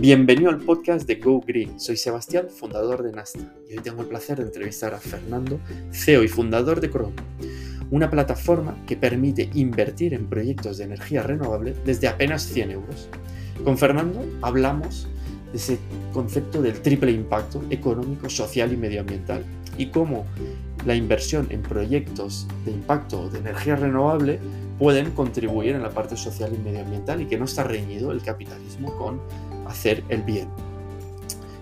Bienvenido al podcast de Go Green. Soy Sebastián, fundador de Nasta, y hoy tengo el placer de entrevistar a Fernando, CEO y fundador de Chrome, una plataforma que permite invertir en proyectos de energía renovable desde apenas 100 euros. Con Fernando hablamos de ese concepto del triple impacto económico, social y medioambiental y cómo la inversión en proyectos de impacto de energía renovable pueden contribuir en la parte social y medioambiental y que no está reñido el capitalismo con hacer el bien.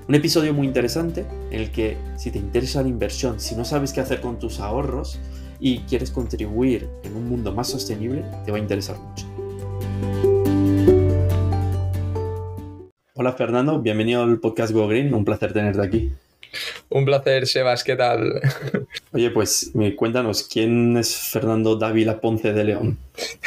Un episodio muy interesante en el que si te interesa la inversión, si no sabes qué hacer con tus ahorros y quieres contribuir en un mundo más sostenible, te va a interesar mucho. Hola Fernando, bienvenido al podcast Go Green, un placer tenerte aquí. Un placer, Sebas, ¿qué tal? Oye, pues cuéntanos, ¿quién es Fernando Dávila Ponce de León?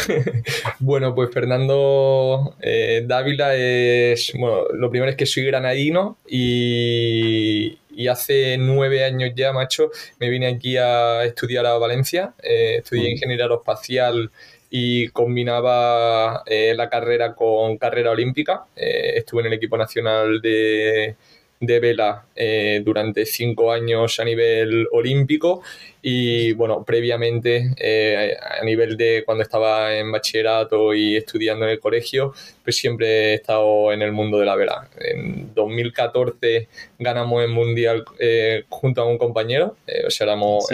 bueno, pues Fernando eh, Dávila es, bueno, lo primero es que soy granadino y, hace nueve años ya, macho, me vine aquí a estudiar a Valencia, eh, estudié mm. ingeniería aeroespacial y combinaba eh, la carrera con carrera olímpica. estuve en el equipo nacional de de vela eh, durante cinco años a nivel olímpico y bueno, previamente eh, a nivel de cuando estaba en bachillerato y estudiando en el colegio, pues siempre he estado en el mundo de la vela. En 2014 ganamos el mundial eh, junto a un compañero, o sea, éramos...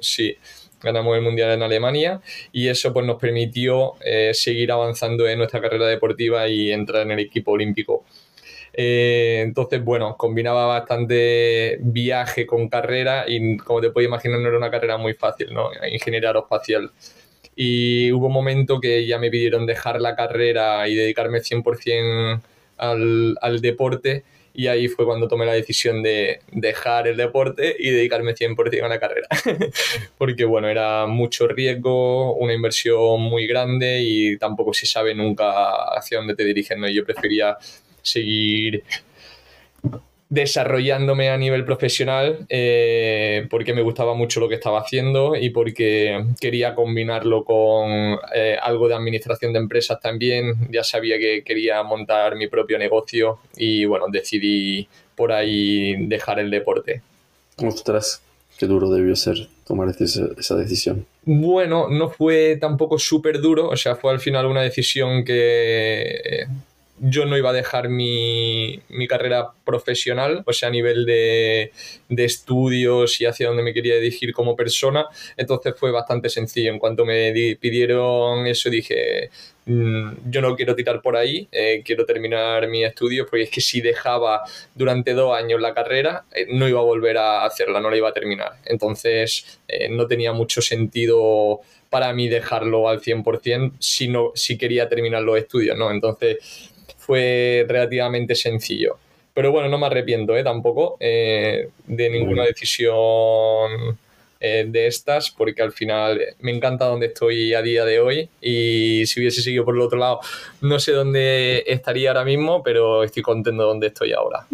sí ganamos el mundial en Alemania y eso pues nos permitió seguir avanzando en nuestra carrera deportiva y entrar en el equipo olímpico. Eh, entonces, bueno, combinaba bastante viaje con carrera y como te puedes imaginar no era una carrera muy fácil, ¿no? Ingeniería aeroespacial. Y hubo un momento que ya me pidieron dejar la carrera y dedicarme 100% al, al deporte y ahí fue cuando tomé la decisión de dejar el deporte y dedicarme 100% a la carrera. Porque bueno, era mucho riesgo, una inversión muy grande y tampoco se sabe nunca hacia dónde te dirigen. ¿no? Yo prefería seguir desarrollándome a nivel profesional eh, porque me gustaba mucho lo que estaba haciendo y porque quería combinarlo con eh, algo de administración de empresas también. Ya sabía que quería montar mi propio negocio y bueno, decidí por ahí dejar el deporte. Ostras, qué duro debió ser tomar esa decisión. Bueno, no fue tampoco súper duro, o sea, fue al final una decisión que yo no iba a dejar mi, carrera profesional, o sea, a nivel de, estudios y hacia dónde me quería dirigir como persona. Entonces fue bastante sencillo. En cuanto me pidieron eso, dije, mm, yo no quiero tirar por ahí, eh, quiero terminar mi estudios, porque es que si dejaba durante dos años la carrera, eh, no iba a volver a hacerla, no la iba a terminar. Entonces eh, no tenía mucho sentido para mí dejarlo al 100% si, no, si quería terminar los estudios, ¿no? Entonces fue relativamente sencillo. Pero bueno, no me arrepiento ¿eh? tampoco eh, de ninguna decisión eh, de estas, porque al final me encanta donde estoy a día de hoy y si hubiese seguido por el otro lado, no sé dónde estaría ahora mismo, pero estoy contento donde estoy ahora.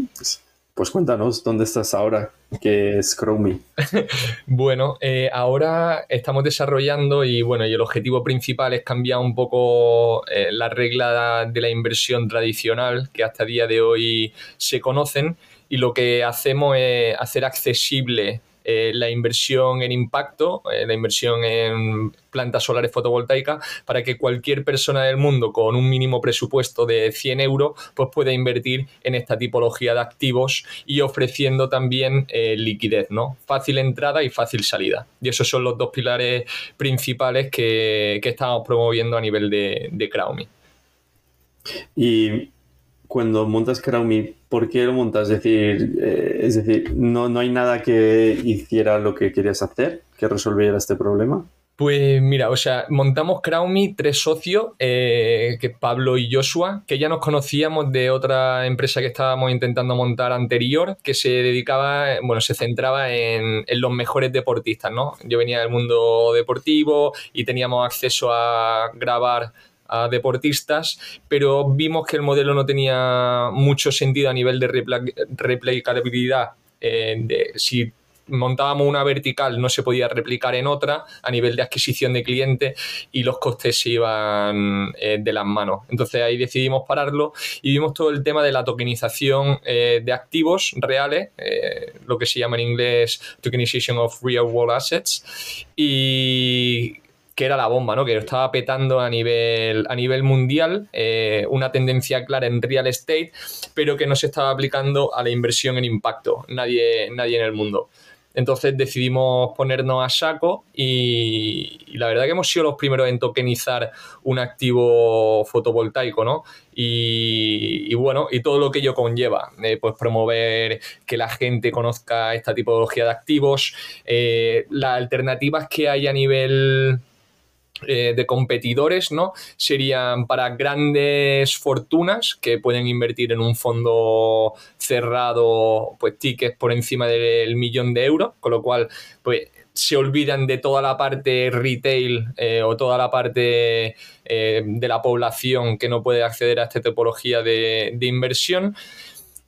Pues cuéntanos, ¿dónde estás ahora? ¿Qué es Chromie? bueno, eh, ahora estamos desarrollando y bueno, el objetivo principal es cambiar un poco eh, la regla de la inversión tradicional que hasta el día de hoy se conocen y lo que hacemos es hacer accesible eh, la inversión en impacto, eh, la inversión en plantas solares fotovoltaicas, para que cualquier persona del mundo con un mínimo presupuesto de 100 euros pues pueda invertir en esta tipología de activos y ofreciendo también eh, liquidez, ¿no? Fácil entrada y fácil salida. Y esos son los dos pilares principales que, estamos promoviendo a nivel de, de Crowme. Y cuando montas Crowme, ¿por qué lo montas? Es decir, eh, es decir no, no hay nada que hiciera lo que querías hacer, que resolviera este problema. Pues mira, o sea, montamos Crowme tres socios, eh, que Pablo y Joshua, que ya nos conocíamos de otra empresa que estábamos intentando montar anterior, que se dedicaba, bueno, se centraba en, en, los mejores deportistas, ¿no? Yo venía del mundo deportivo y teníamos acceso a grabar deportistas, pero vimos que el modelo no tenía mucho sentido a nivel de replicabilidad. Eh, si montábamos una vertical no se podía replicar en otra a nivel de adquisición de clientes y los costes se iban eh, de las manos. Entonces ahí decidimos pararlo y vimos todo el tema de la tokenización eh, de activos reales, lo que se llama en inglés tokenization of real world assets y que era la bomba, ¿no? Que estaba petando a nivel, a nivel mundial, una tendencia clara en real estate, pero que no se estaba aplicando a la inversión en impacto. Nadie, nadie en el mundo. Entonces decidimos ponernos a saco y, la verdad que hemos sido los primeros en tokenizar un activo fotovoltaico, ¿no? Y, bueno, y todo lo que ello conlleva, eh, pues promover que la gente conozca esta tipología de activos, eh, las alternativas que hay a nivel eh, de competidores, ¿no? Serían para grandes fortunas que pueden invertir en un fondo cerrado, pues tickets por encima del millón de euros, con lo cual, pues se olvidan de toda la parte retail eh, o toda la parte eh, de la población que no puede acceder a esta tipología de, de inversión.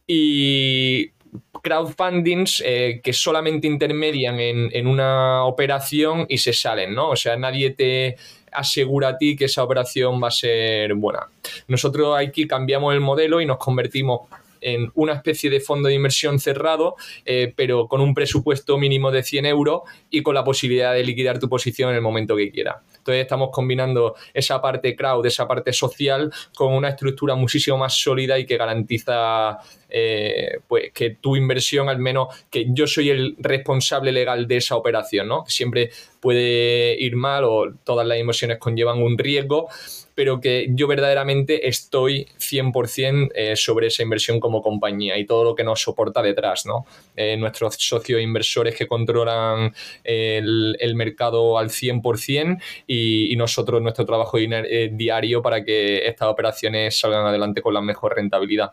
Y crowdfundings eh, que solamente intermedian en, una operación y se salen, ¿no? O sea, nadie te asegura a ti que esa operación va a ser buena. Nosotros aquí cambiamos el modelo y nos convertimos en una especie de fondo de inversión cerrado, eh, pero con un presupuesto mínimo de 100 euros y con la posibilidad de liquidar tu posición en el momento que quiera. Entonces estamos combinando esa parte crowd, esa parte social, con una estructura muchísimo más sólida y que garantiza eh, pues que tu inversión, al menos que yo soy el responsable legal de esa operación, ¿no? Siempre puede ir mal o todas las inversiones conllevan un riesgo pero que yo verdaderamente estoy 100% eh, sobre esa inversión como compañía y todo lo que nos soporta detrás, ¿no? Eh, nuestros socios inversores que controlan el, mercado al 100% y, y, nosotros nuestro trabajo eh, diario para que estas operaciones salgan adelante con la mejor rentabilidad.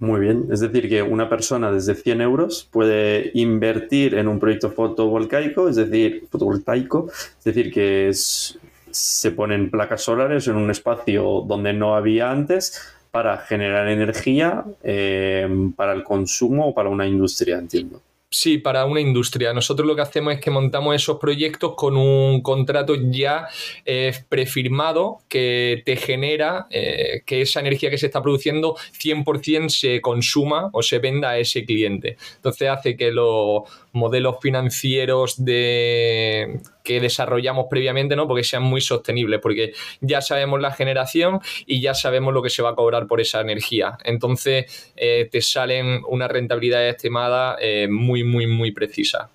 Muy bien, es decir, que una persona desde 100 euros puede invertir en un proyecto fotovoltaico, es decir, fotovoltaico, es decir, que se ponen placas solares en un espacio donde no había antes para generar energía eh, para el consumo o para una industria, entiendo. Sí, para una industria. Nosotros lo que hacemos es que montamos esos proyectos con un contrato ya eh, prefirmado que te genera eh, que esa energía que se está produciendo 100% se consuma o se venda a ese cliente. Entonces hace que los modelos financieros de que desarrollamos previamente, ¿no? Porque sean muy sostenibles, porque ya sabemos la generación y ya sabemos lo que se va a cobrar por esa energía. Entonces, eh, te salen una rentabilidad estimada eh, muy, muy, muy precisa.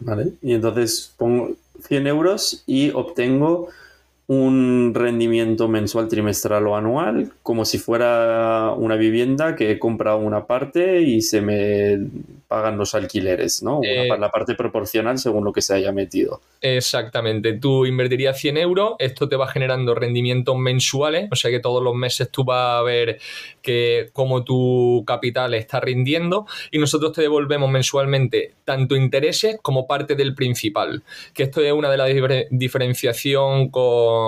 Vale, y entonces pongo 100 euros y obtengo un rendimiento mensual, trimestral o anual, como si fuera una vivienda que he comprado una parte y se me pagan los alquileres, ¿no? Eh, la parte proporcional según lo que se haya metido. Exactamente. Tú invertirías 100 euros, esto te va generando rendimientos mensuales, o sea que todos los meses tú vas a ver que cómo tu capital está rindiendo y nosotros te devolvemos mensualmente tanto intereses como parte del principal, que esto es una de las diferenciación con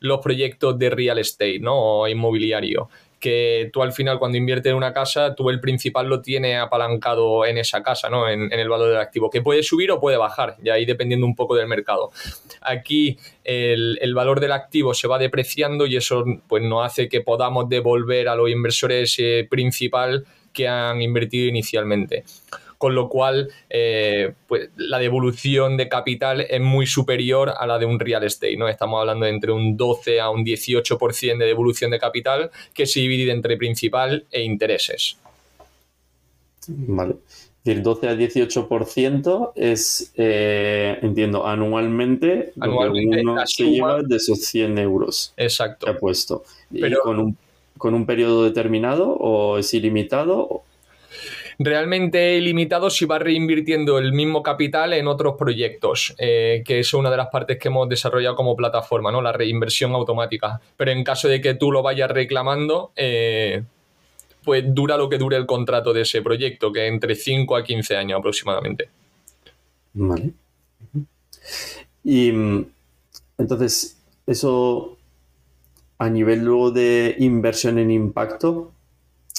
los proyectos de real estate, ¿no? O inmobiliario que tú al final cuando inviertes en una casa, tú el principal lo tienes apalancado en esa casa, ¿no? En, el valor del activo, que puede subir o puede bajar, y ahí dependiendo un poco del mercado. Aquí el, valor del activo se va depreciando y eso pues nos hace que podamos devolver a los inversores ese principal que han invertido inicialmente con lo cual eh, pues, la devolución de capital es muy superior a la de un real estate. ¿no? Estamos hablando de entre un 12 a un 18% de devolución de capital que se divide entre principal e intereses. Vale. El 12 al 18% es, eh, entiendo, anualmente, anualmente lo que uno se lleva de esos 100 euros Exacto. que ha puesto. Pero, con, un, ¿Con un periodo determinado o es ilimitado? Realmente ilimitado si va reinvirtiendo el mismo capital en otros proyectos, eh, que es una de las partes que hemos desarrollado como plataforma, ¿no? La reinversión automática. Pero en caso de que tú lo vayas reclamando, eh, pues dura lo que dure el contrato de ese proyecto, que es entre 5 a 15 años aproximadamente. Vale. Y entonces, eso a nivel luego de inversión en impacto,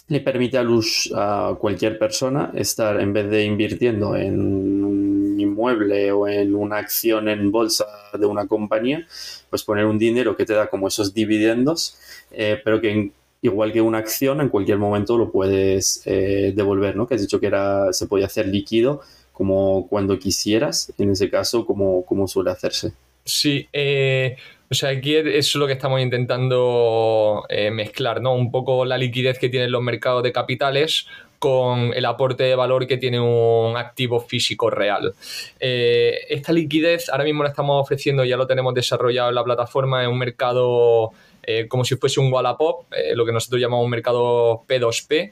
le permite a, luz, a cualquier persona estar, en vez de invirtiendo en un inmueble o en una acción en bolsa de una compañía, pues poner un dinero que te da como esos dividendos, eh, pero que igual que una acción, en cualquier momento lo puedes eh, devolver, ¿no? Que has dicho que era, se podía hacer líquido como cuando quisieras, en ese caso, como, como suele hacerse. Sí, eh, o sea, aquí es lo que estamos intentando eh, mezclar, ¿no? Un poco la liquidez que tienen los mercados de capitales con el aporte de valor que tiene un activo físico real. Eh, esta liquidez ahora mismo la estamos ofreciendo, ya lo tenemos desarrollado en la plataforma, en un mercado eh, como si fuese un Wallapop, lo que nosotros llamamos un mercado P2P.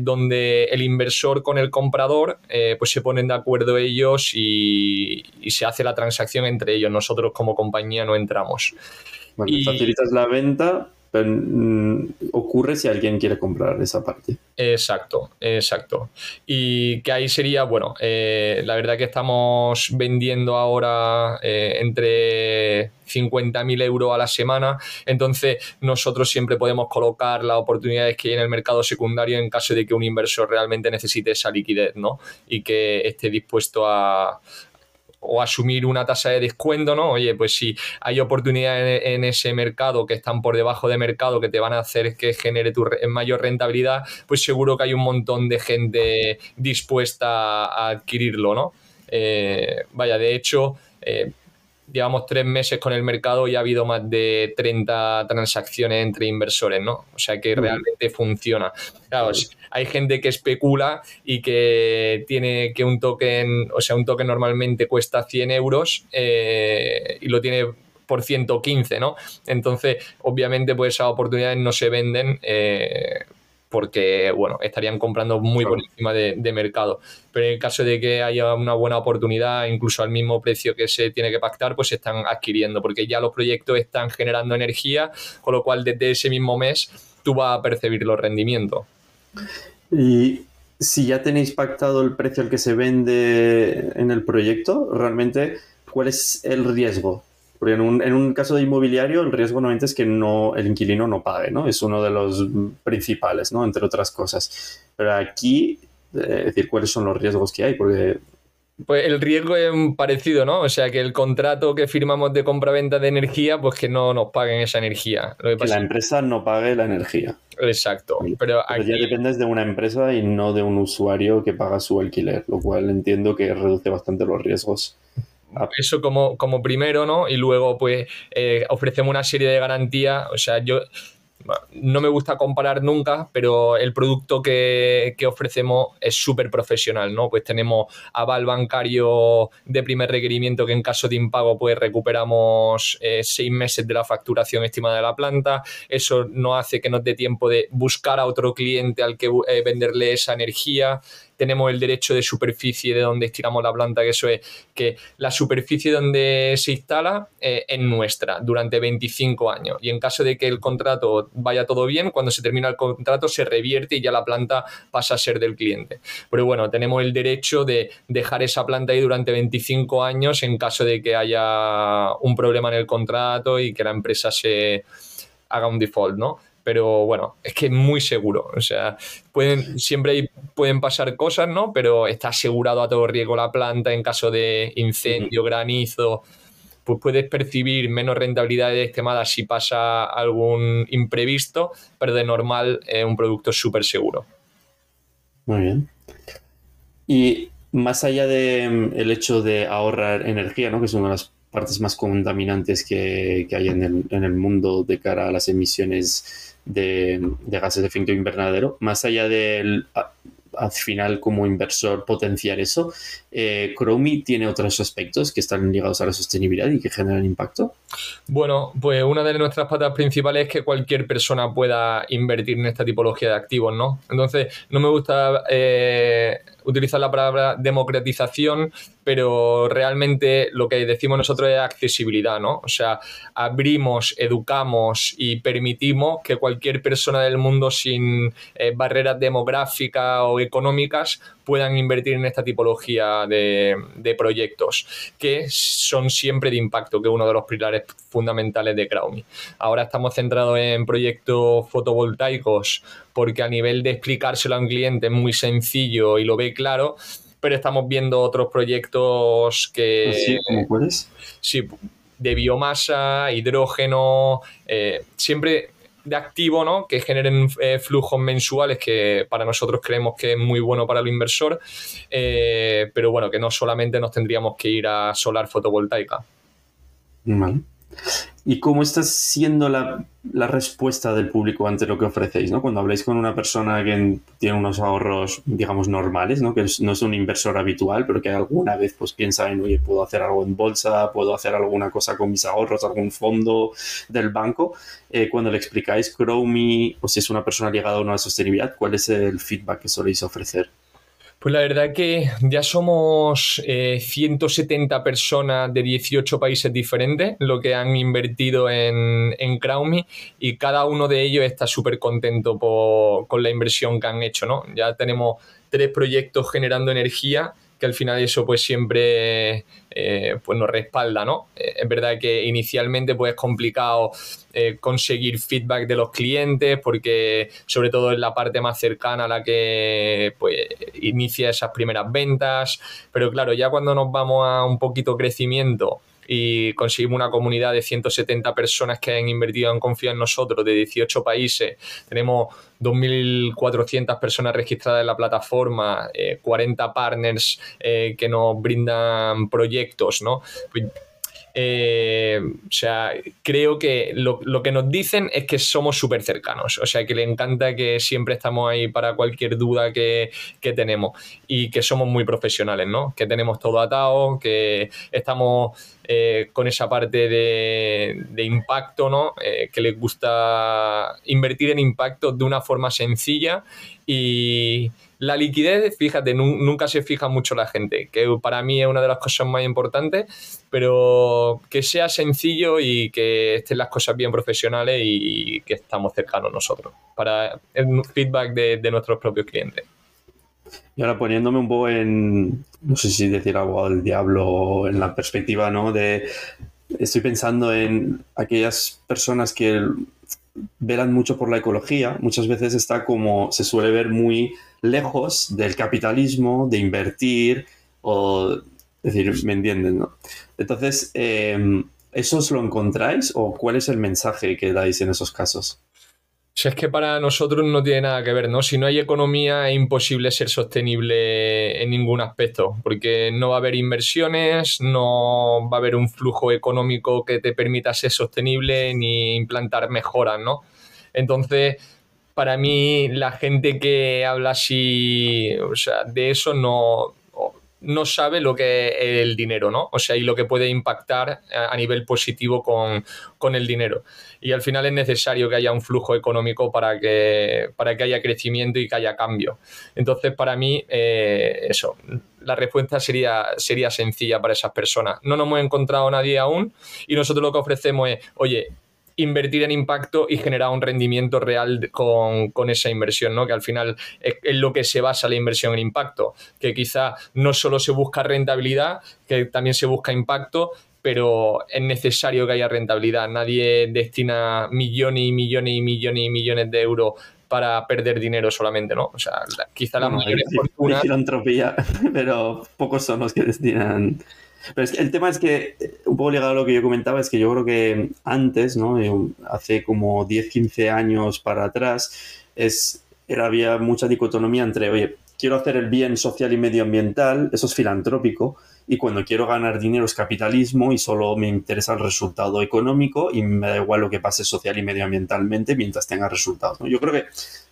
Donde el inversor con el comprador pues se ponen de acuerdo ellos y, se hace la transacción entre ellos. Nosotros como compañía no entramos. Bueno, facilitas la venta, Mm, ocurre si alguien quiere comprar esa parte. Exacto, exacto. Y que ahí sería, bueno, eh, la verdad que estamos vendiendo ahora eh, entre 50.000 euros a la semana, entonces nosotros siempre podemos colocar las oportunidades que hay en el mercado secundario en caso de que un inversor realmente necesite esa liquidez, ¿no? Y que esté dispuesto a, o asumir una tasa de descuento, ¿no? Oye, pues si hay oportunidades en, ese mercado que están por debajo de mercado que te van a hacer que genere tu mayor rentabilidad, pues seguro que hay un montón de gente dispuesta a adquirirlo, ¿no? Eh, vaya, de hecho, eh, llevamos tres meses con el mercado y ha habido más de 30 transacciones entre inversores, ¿no? O sea que realmente funciona. Claro, hay gente que especula y que tiene que un token, o sea, un token normalmente cuesta 100 euros eh, y lo tiene por 115, ¿no? Entonces, obviamente, pues esas oportunidades no se venden eh, porque, bueno, estarían comprando muy por encima de, mercado. Pero en el caso de que haya una buena oportunidad, incluso al mismo precio que se tiene que pactar, pues se están adquiriendo, porque ya los proyectos están generando energía, con lo cual desde ese mismo mes tú vas a percibir los rendimientos. Y si ya tenéis pactado el precio al que se vende en el proyecto, realmente, ¿cuál es el riesgo? Porque en un, caso de inmobiliario el riesgo normalmente es que no, el inquilino no pague, ¿no? Es uno de los principales, ¿no? Entre otras cosas. Pero aquí, eh, decir, ¿cuáles son los riesgos que hay? Porque pues el riesgo es parecido, ¿no? O sea, que el contrato que firmamos de compra-venta de energía, pues que no nos paguen esa energía. Lo que, la empresa no pague la energía. Exacto. Pero, aquí... ya dependes de una empresa y no de un usuario que paga su alquiler, lo cual entiendo que reduce bastante los riesgos. Eso como, como primero, ¿no? Y luego, pues, eh, ofrecemos una serie de garantías. O sea, yo no me gusta comparar nunca, pero el producto que, ofrecemos es súper profesional, ¿no? Pues tenemos aval bancario de primer requerimiento que en caso de impago pues recuperamos eh, seis meses de la facturación estimada de la planta. Eso no hace que nos dé tiempo de buscar a otro cliente al que eh, venderle esa energía tenemos el derecho de superficie de donde estiramos la planta, que eso es que la superficie donde se instala eh, es nuestra durante 25 años. Y en caso de que el contrato vaya todo bien, cuando se termina el contrato se revierte y ya la planta pasa a ser del cliente. Pero bueno, tenemos el derecho de dejar esa planta ahí durante 25 años en caso de que haya un problema en el contrato y que la empresa se haga un default, ¿no? Pero bueno, es que es muy seguro. O sea, pueden, siempre pueden pasar cosas, ¿no? Pero está asegurado a todo riesgo la planta en caso de incendio, granizo. Pues puedes percibir menos rentabilidad de estimada si pasa algún imprevisto, pero de normal es un producto súper seguro. Muy bien. Y más allá del el hecho de ahorrar energía, ¿no? que es una de las partes más contaminantes que, que hay en el, en el, mundo de cara a las emisiones de, gases de efecto invernadero, más allá del al final como inversor potenciar eso, eh, tiene otros aspectos que están ligados a la sostenibilidad y que generan impacto. Bueno, pues una de nuestras patas principales es que cualquier persona pueda invertir en esta tipología de activos, ¿no? Entonces, no me gusta eh, utilizar la palabra democratización, pero realmente lo que decimos nosotros es accesibilidad, ¿no? O sea, abrimos, educamos y permitimos que cualquier persona del mundo sin eh, barreras demográficas o económicas puedan invertir en esta tipología de, proyectos, que son siempre de impacto, que es uno de los pilares fundamentales de Crowmi. Ahora estamos centrados en proyectos fotovoltaicos porque a nivel de explicárselo a un cliente es muy sencillo y lo ve claro, pero estamos viendo otros proyectos que... ¿Sí? ¿Cómo puedes? Sí, de biomasa, hidrógeno, eh, siempre de activo, ¿no? Que generen eh, flujos mensuales que para nosotros creemos que es muy bueno para el inversor, eh, pero bueno, que no solamente nos tendríamos que ir a solar fotovoltaica. Vale. ¿Y cómo está siendo la, respuesta del público ante lo que ofrecéis? ¿no? Cuando habláis con una persona que tiene unos ahorros, digamos, normales, ¿no? que no es un inversor habitual, pero que alguna vez pues, piensa en, oye, puedo hacer algo en bolsa, puedo hacer alguna cosa con mis ahorros, algún fondo del banco. Eh, cuando le explicáis Chromie o si es una persona ligada a una sostenibilidad, ¿cuál es el feedback que soléis ofrecer? Pues la verdad que ya somos 170 eh, personas de 18 países diferentes lo que han invertido en, en Crowme y cada uno de ellos está súper contento con la inversión que han hecho. ¿no? Ya tenemos tres proyectos generando energía que al final eso pues siempre eh, pues nos respalda, ¿no? Eh, es verdad que inicialmente pues es complicado eh, conseguir feedback de los clientes porque sobre todo es la parte más cercana a la que pues inicia esas primeras ventas, pero claro, ya cuando nos vamos a un poquito crecimiento y conseguimos una comunidad de 170 personas que han invertido, han confiado en nosotros de 18 países. Tenemos 2.400 personas registradas en la plataforma, 40 eh, partners eh, que nos brindan proyectos, ¿no? Pues, eh, o sea, creo que lo, que nos dicen es que somos súper cercanos. O sea, que le encanta que siempre estamos ahí para cualquier duda que, tenemos y que somos muy profesionales, ¿no? Que tenemos todo atado, que estamos eh, con esa parte de, impacto, ¿no? Eh, que les gusta invertir en impacto de una forma sencilla y la liquidez, fíjate, nunca se fija mucho la gente, que para mí es una de las cosas más importantes, pero que sea sencillo y que estén las cosas bien profesionales y que estamos cercanos nosotros, para el feedback de, nuestros propios clientes. Y ahora poniéndome un poco en, no sé si decir algo del diablo, en la perspectiva, ¿no? De, estoy pensando en aquellas personas que velan mucho por la ecología, muchas veces está como, se suele ver muy lejos del capitalismo, de invertir, o decir, ¿me entienden? No? Entonces, eh, ¿eso os lo encontráis o cuál es el mensaje que dais en esos casos? Si es que para nosotros no tiene nada que ver, ¿no? Si no hay economía es imposible ser sostenible en ningún aspecto, porque no va a haber inversiones, no va a haber un flujo económico que te permita ser sostenible ni implantar mejoras, ¿no? Entonces, para mí, la gente que habla así, o sea, de eso no, no sabe lo que es el dinero, ¿no? O sea, y lo que puede impactar a nivel positivo con, el dinero. Y al final es necesario que haya un flujo económico para que, para que haya crecimiento y que haya cambio. Entonces, para mí, eh, eso, la respuesta sería, sería sencilla para esas personas. No nos hemos encontrado nadie aún y nosotros lo que ofrecemos es, oye, invertir en impacto y generar un rendimiento real con, esa inversión, ¿no? Que al final es, lo que se basa la inversión en impacto, que quizá no solo se busca rentabilidad, que también se busca impacto, pero es necesario que haya rentabilidad. Nadie destina millones y millones y millones y millones de euros para perder dinero solamente, ¿no? O sea, quizá la mayoría de filantropía, pero pocos son los que destinan pero el tema es que, eh, un poco ligado a lo que yo comentaba, es que yo creo que antes, ¿no? Eh, hace como 10, 15 años para atrás, es, era, había mucha dicotomía entre, oye, quiero hacer el bien social y medioambiental, eso es filantrópico, y cuando quiero ganar dinero es capitalismo y solo me interesa el resultado económico y me da igual lo que pase social y medioambientalmente mientras tenga resultados. Yo creo que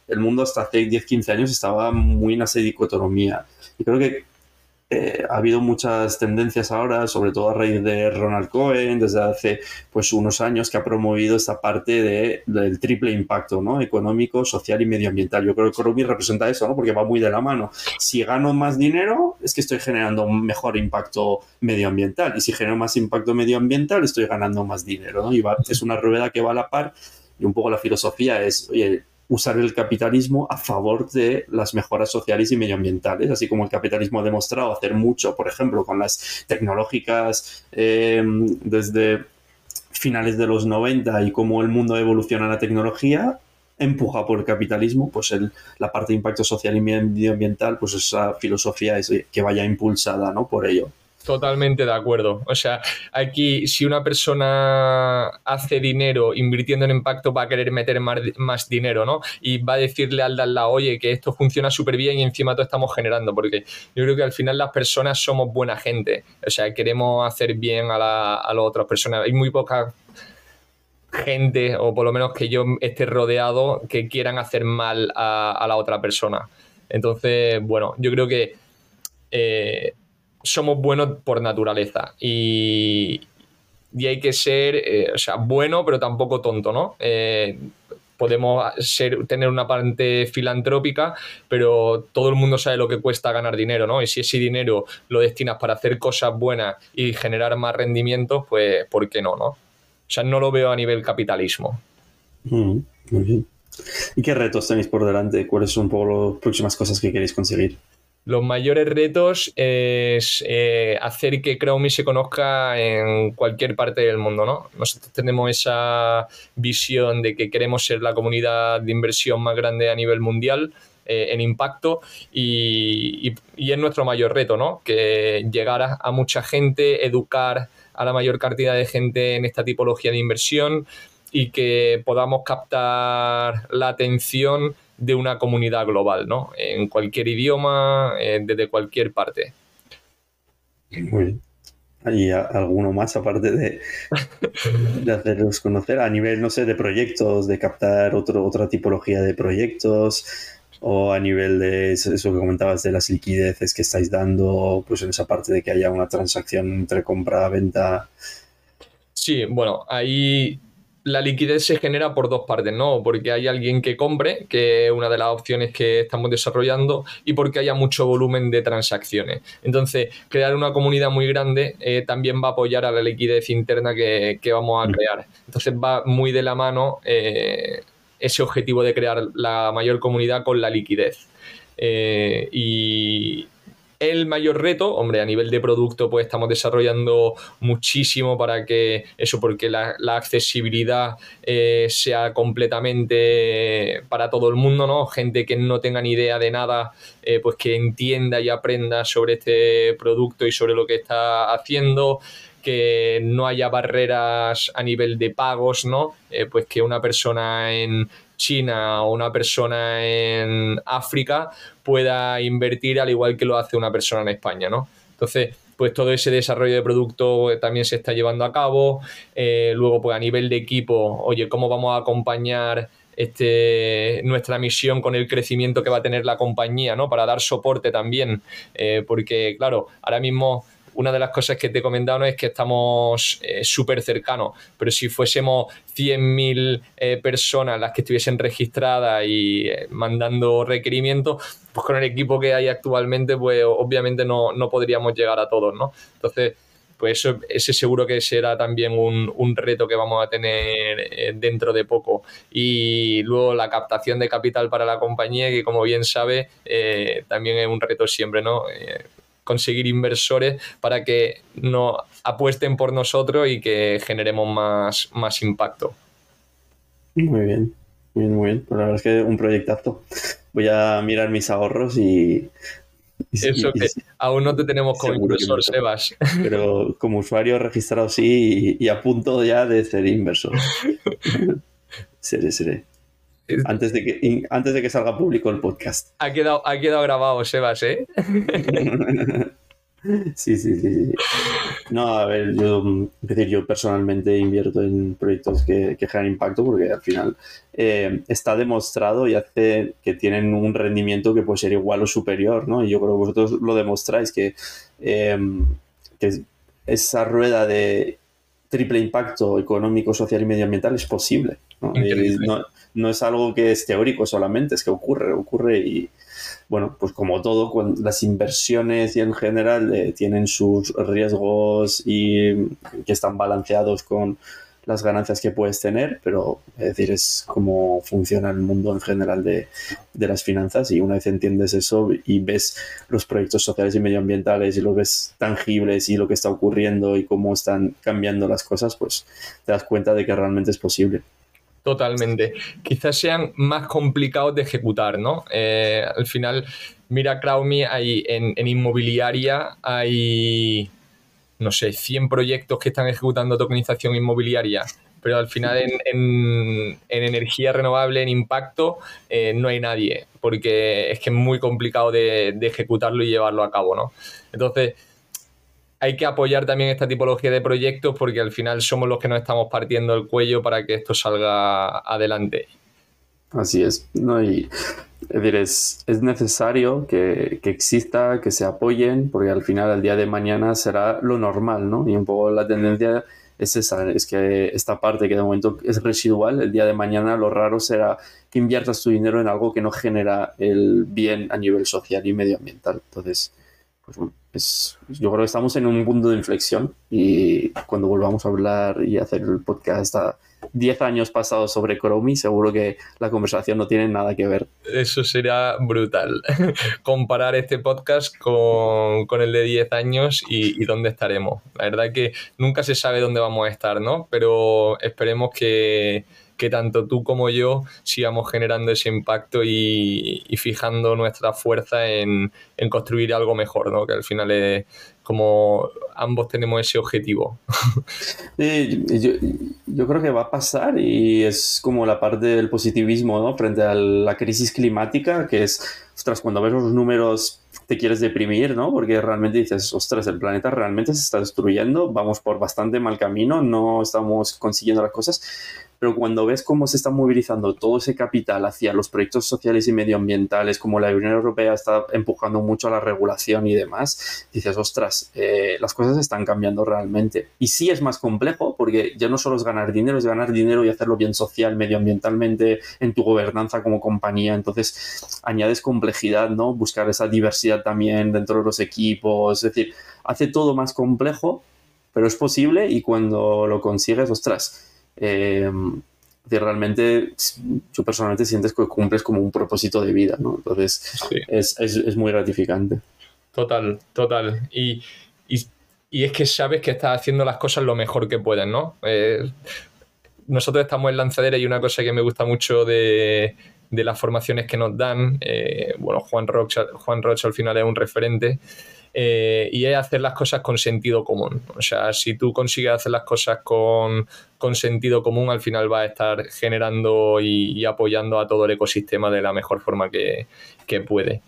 el mundo hasta hace 10, 15 años estaba muy en esa dicotomía. Y creo que eh, ha habido muchas tendencias ahora, sobre todo a raíz de Ronald Cohen, desde hace pues unos años, que ha promovido esta parte de, del triple impacto, ¿no? Económico, social y medioambiental. Yo creo que Coromi representa eso, ¿no? Porque va muy de la mano. Si gano más dinero, es que estoy generando un mejor impacto medioambiental. Y si genero más impacto medioambiental, estoy ganando más dinero, ¿no? Y es una rueda que va a la par. Y un poco la filosofía es, oye, usar el capitalismo a favor de las mejoras sociales y medioambientales, así como el capitalismo ha demostrado hacer mucho, por ejemplo, con las tecnológicas em, desde finales de los 90 y cómo el mundo evoluciona la tecnología, empuja por el capitalismo, pues el, la parte de impacto social y medioambiental, pues esa filosofía es que vaya impulsada ¿no? por ello. Totalmente de acuerdo. O sea, aquí si una persona hace dinero invirtiendo en impacto va a querer meter más, dinero, ¿no? Y va a decirle al lado, oye, que esto funciona súper bien y encima todo estamos generando, porque yo creo que al final las personas somos buena gente. O sea, queremos hacer bien a, la, a las otras personas. Hay muy poca gente, o por lo menos que yo esté rodeado, que quieran hacer mal a, la otra persona. Entonces, bueno, yo creo que eh, somos buenos por naturaleza y, hay que ser, eh, o sea, bueno, pero tampoco tonto, ¿no? Eh, podemos ser, tener una parte filantrópica, pero todo el mundo sabe lo que cuesta ganar dinero, ¿no? Y si ese dinero lo destinas para hacer cosas buenas y generar más rendimientos, pues ¿por qué no, no? O sea, no lo veo a nivel capitalismo. Mm. ¿Y qué retos tenéis por delante? ¿Cuáles son un poco las próximas cosas que queréis conseguir? Los mayores retos es eh, hacer que Chromie se conozca en cualquier parte del mundo, ¿no? Nosotros tenemos esa visión de que queremos ser la comunidad de inversión más grande a nivel mundial eh, en impacto y, es nuestro mayor reto, ¿no? Que llegar a mucha gente, educar a la mayor cantidad de gente en esta tipología de inversión y que podamos captar la atención de una comunidad global, ¿no? En cualquier idioma, eh, desde cualquier parte. Muy bien. ¿Hay alguno más aparte de, de hacerlos conocer a nivel, no sé, de proyectos, de captar otro, otra tipología de proyectos o a nivel de eso que comentabas de las liquideces que estáis dando, pues en esa parte de que haya una transacción entre compra-venta? Sí, bueno, ahí la liquidez se genera por dos partes, ¿no? Porque hay alguien que compre, que es una de las opciones que estamos desarrollando, y porque haya mucho volumen de transacciones. Entonces, crear una comunidad muy grande eh, también va a apoyar a la liquidez interna que, vamos a mm. crear. Entonces, va muy de la mano eh, ese objetivo de crear la mayor comunidad con la liquidez. Eh, y, el mayor reto, hombre, a nivel de producto, pues estamos desarrollando muchísimo para que eso, porque la, accesibilidad eh, sea completamente para todo el mundo, ¿no? Gente que no tenga ni idea de nada, eh, pues que entienda y aprenda sobre este producto y sobre lo que está haciendo que no haya barreras a nivel de pagos, ¿no? Eh, pues que una persona en China o una persona en África pueda invertir al igual que lo hace una persona en España, ¿no? Entonces, pues todo ese desarrollo de producto también se está llevando a cabo. Eh, luego, pues a nivel de equipo, oye, ¿cómo vamos a acompañar este, nuestra misión con el crecimiento que va a tener la compañía, ¿no? Para dar soporte también. Eh, porque, claro, ahora mismo una de las cosas que te he comentado es que estamos eh, súper cercanos, pero si fuésemos 100.000 eh, personas las que estuviesen registradas y eh, mandando requerimientos, pues con el equipo que hay actualmente, pues obviamente no, podríamos llegar a todos, ¿no? Entonces, pues eso, ese seguro que será también un, reto que vamos a tener dentro de poco. Y luego la captación de capital para la compañía, que como bien sabe, también es un reto siempre, ¿no? Conseguir inversores para que no apuesten por nosotros y que generemos más, más impacto. Muy bien, muy bien, muy bien. Pues la verdad es que un proyectazo. Voy a mirar mis ahorros y... Eso que aún no te tenemos como inversor, Sebas. Pero como usuario registrado sí y, y a punto ya de ser inversor. seré, seré. Antes de, que, antes de que salga público el podcast. Ha quedado, ha quedado grabado, Sebas, ¿eh? sí, sí, sí, No, a ver, yo, decir, yo personalmente invierto en proyectos que, que generan impacto porque al final eh, está demostrado y hace que tienen un rendimiento que puede ser igual o superior, ¿no? Y yo creo que vosotros lo demostráis, que, eh, que esa rueda de triple impacto económico, social y medioambiental es posible. ¿No? no es algo que es teórico solamente, es que ocurre, ocurre y bueno, pues como todo, cuando las inversiones y en general eh, tienen sus riesgos y que están balanceados con las ganancias que puedes tener, pero es decir, es cómo funciona el mundo en general de, de, las finanzas y una vez entiendes eso y ves los proyectos sociales y medioambientales y los ves tangibles y lo que está ocurriendo y cómo están cambiando las cosas, pues te das cuenta de que realmente es posible. Totalmente. Quizás sean más complicados de ejecutar, ¿no? Eh, al final, mira, CrowdMe, hay en, inmobiliaria hay, no sé, 100 proyectos que están ejecutando tokenización inmobiliaria, pero al final en, energía renovable, en impacto, eh, no hay nadie, porque es que es muy complicado de, de ejecutarlo y llevarlo a cabo, ¿no? Entonces, hay que apoyar también esta tipología de proyectos porque al final somos los que nos estamos partiendo el cuello para que esto salga adelante. Así es. No, y, es decir, es, necesario que, exista, que se apoyen, porque al final, el día de mañana será lo normal, ¿no? Y un poco la tendencia es esa, es que esta parte que de momento es residual, el día de mañana lo raro será que inviertas tu dinero en algo que no genera el bien a nivel social y medioambiental. Entonces, pues bueno yo creo que estamos en un punto de inflexión y cuando volvamos a hablar y hacer el podcast a 10 años pasados sobre Chromie, seguro que la conversación no tiene nada que ver. Eso será brutal. Comparar este podcast con, el de 10 años y, y, dónde estaremos. La verdad que nunca se sabe dónde vamos a estar, ¿no? Pero esperemos que que tanto tú como yo sigamos generando ese impacto y, fijando nuestra fuerza en, construir algo mejor, ¿no? Que al final es como ambos tenemos ese objetivo. yo, creo que va a pasar y es como la parte del positivismo, ¿no? Frente a la crisis climática, que es, ostras, cuando ves los números te quieres deprimir, ¿no? Porque realmente dices, ostras, el planeta realmente se está destruyendo, vamos por bastante mal camino, no estamos consiguiendo las cosas pero cuando ves cómo se está movilizando todo ese capital hacia los proyectos sociales y medioambientales, como la Unión Europea está empujando mucho a la regulación y demás, dices, ostras, eh, las cosas están cambiando realmente. Y sí es más complejo, porque ya no solo es ganar dinero, es ganar dinero y hacerlo bien social, medioambientalmente, en tu gobernanza como compañía. Entonces, añades complejidad, ¿no? Buscar esa diversidad también dentro de los equipos, es decir, hace todo más complejo, pero es posible y cuando lo consigues, ostras, eh, realmente yo personalmente sientes que cumples como un propósito de vida, ¿no? Entonces es, muy gratificante. Total, total. Y, es que sabes que estás haciendo las cosas lo mejor que puedes, ¿no? Eh, nosotros estamos en lanzadera y una cosa que me gusta mucho de, las formaciones que nos dan, eh, bueno, Juan Roche, Juan Roche al final es un referente, eh, y es hacer las cosas con sentido común. O sea, si tú consigues hacer las cosas con, sentido común, al final va a estar generando y, apoyando a todo el ecosistema de la mejor forma que, puede.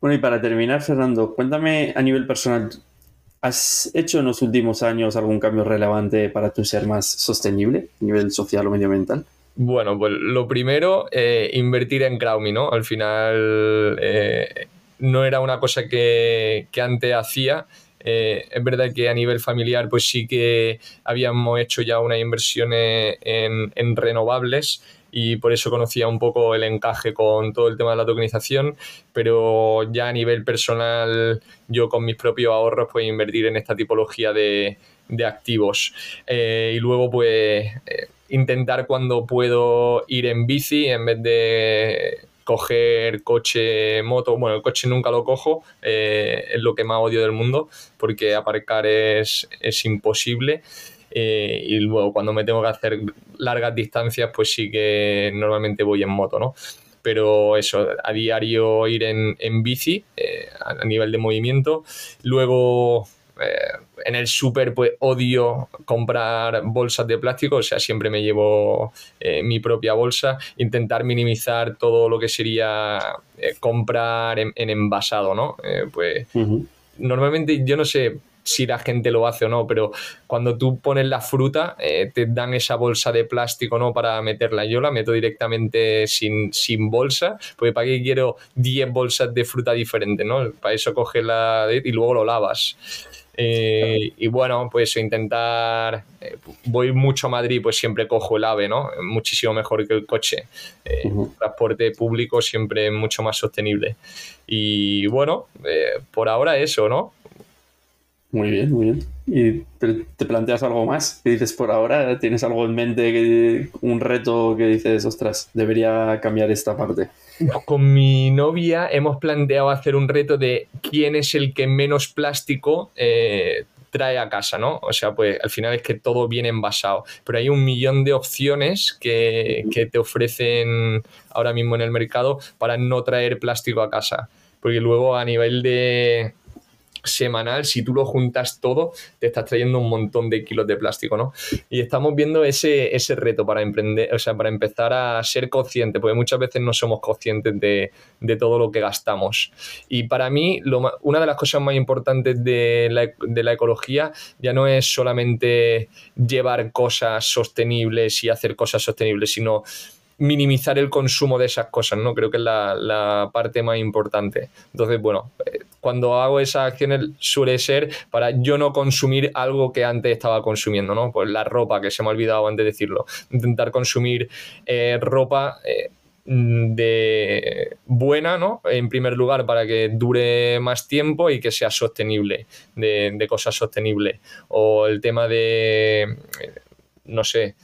Bueno, y para terminar, Fernando, cuéntame a nivel personal, ¿has hecho en los últimos años algún cambio relevante para tu ser más sostenible a nivel social o medioambiental? Bueno, pues lo primero, eh, invertir en Crowdme, ¿no? Al final, eh, no era una cosa que, antes hacía. Eh, es verdad que a nivel familiar pues sí que habíamos hecho ya unas inversiones en, renovables y por eso conocía un poco el encaje con todo el tema de la tokenización, pero ya a nivel personal yo con mis propios ahorros pues invertir en esta tipología de, activos. Eh, y luego pues eh, intentar cuando puedo ir en bici en vez de coger coche, moto, bueno, el coche nunca lo cojo, eh, es lo que más odio del mundo, porque aparcar es, imposible. Eh, y luego cuando me tengo que hacer largas distancias, pues sí que normalmente voy en moto, ¿no? Pero eso, a diario ir en, en bici eh, a nivel de movimiento. Luego eh, en el súper pues odio comprar bolsas de plástico, o sea, siempre me llevo eh, mi propia bolsa, intentar minimizar todo lo que sería eh, comprar en, envasado, ¿no? pues normalmente yo no sé si la gente lo hace o no, pero cuando tú pones la fruta, te dan esa bolsa de plástico, ¿no? Para meterla. Yo la meto directamente sin, sin bolsa, porque para qué quiero 10 bolsas de fruta diferentes, ¿no? Para eso coges la y luego lo lavas. Eh, y bueno, pues intentar, eh, voy mucho a Madrid, pues siempre cojo el AVE, ¿no? Muchísimo mejor que el coche. Eh, transporte público siempre mucho más sostenible. Y bueno, por ahora eso, ¿no? Muy bien, muy bien. ¿Y te, planteas algo más? ¿Qué dices por ahora? ¿Tienes algo en mente, que, un reto que dices, ostras, debería cambiar esta parte? Con mi novia hemos planteado hacer un reto de quién es el que menos plástico eh, trae a casa, ¿no? O sea, pues al final es que todo viene envasado. Pero hay un millón de opciones que, que te ofrecen ahora mismo en el mercado para no traer plástico a casa. Porque luego a nivel de, semanal, si tú lo juntas todo, te estás trayendo un montón de kilos de plástico, ¿no? Y estamos viendo ese, ese reto para emprender, o sea, para empezar a ser consciente, porque muchas veces no somos conscientes de, todo lo que gastamos. Y para mí, una de las cosas más importantes de la, de la ecología ya no es solamente llevar cosas sostenibles y hacer cosas sostenibles, sino minimizar el consumo de esas cosas, ¿no? Creo que es la, parte más importante. Entonces, bueno, eh, cuando hago esas acciones suele ser para yo no consumir algo que antes estaba consumiendo, ¿no? Pues la ropa, que se me ha olvidado antes de decirlo. Intentar consumir eh, ropa... Eh, de buena, ¿no? En primer lugar, para que dure más tiempo y que sea sostenible, de, cosas sostenibles. O el tema de, no sé,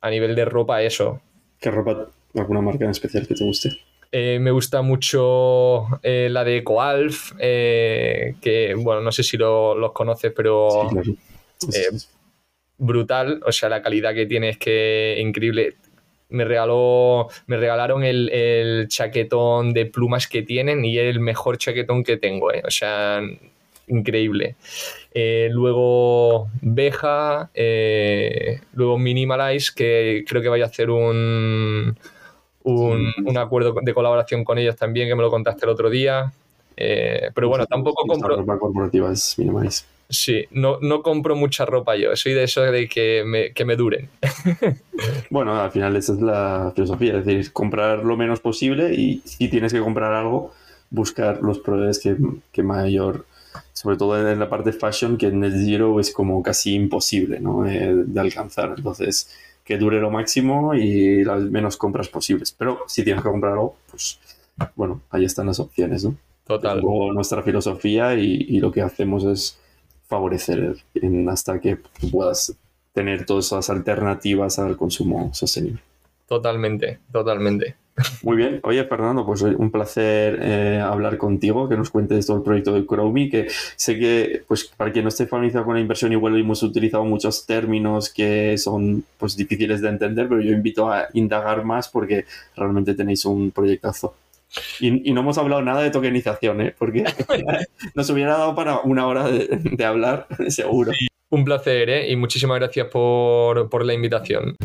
a nivel de ropa, eso. ¿Qué ropa? ¿Alguna marca en especial que te guste? Eh, me gusta mucho eh, la de Coalf, eh, que, bueno, no sé si los conoces, pero brutal. O sea, la calidad que tiene es que increíble. Me regaló, me regalaron el, el, chaquetón de plumas que tienen y es el mejor chaquetón que tengo. O sea, increíble. Eh, luego Beja, eh, luego Minimalize, que creo que vaya a hacer un, un, acuerdo de colaboración con ellos también, que me lo contaste el otro día. Eh, pero bueno, tampoco compro. ropa corporativa es. Sí, no, no compro mucha ropa yo, soy de eso de que me, que me duren. bueno, al final esa es la filosofía, es decir, comprar lo menos posible y si tienes que comprar algo, buscar los proveedores que, que mayor sobre todo en la parte fashion, que en el Zero es como casi imposible ¿no? Eh, de alcanzar. Entonces, que dure lo máximo y las menos compras posibles. Pero si tienes que comprar algo, pues bueno, ahí están las opciones, ¿no? Total. nuestra filosofía y, lo que hacemos es favorecer hasta que puedas tener todas esas alternativas al consumo sostenible. Totalmente, totalmente. Muy bien. Oye, Fernando, pues un placer eh, hablar contigo, que nos cuentes todo el proyecto de Chromie, que sé que, pues para quien no esté familiarizado con la inversión, igual hemos utilizado muchos términos que son pues difíciles de entender, pero yo invito a indagar más porque realmente tenéis un proyectazo. Y, no hemos hablado nada de tokenización, ¿eh? porque nos hubiera dado para una hora de, hablar, seguro. Un placer, ¿eh? Y muchísimas gracias por, por la invitación.